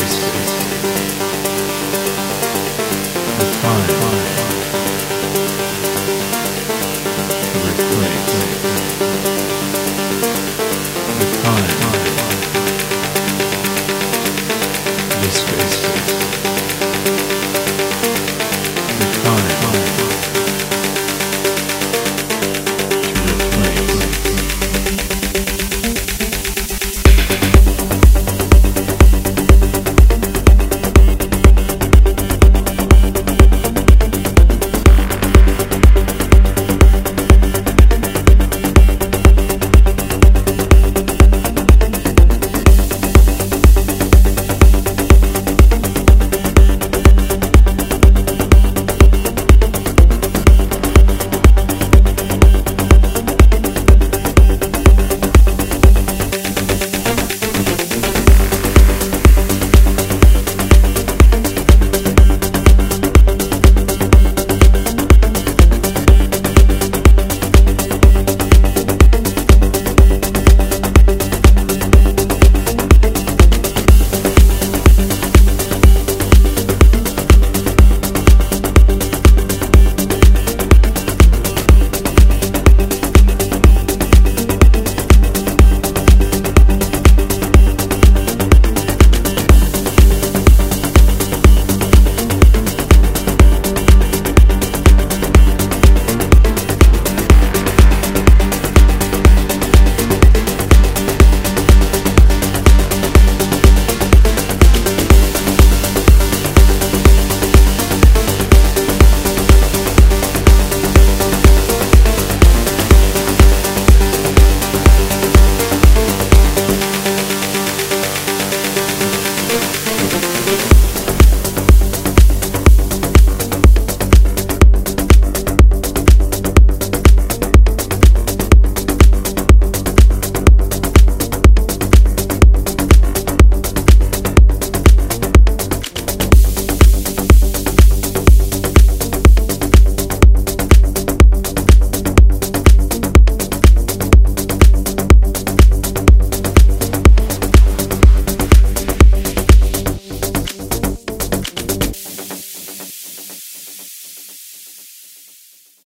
Christmas.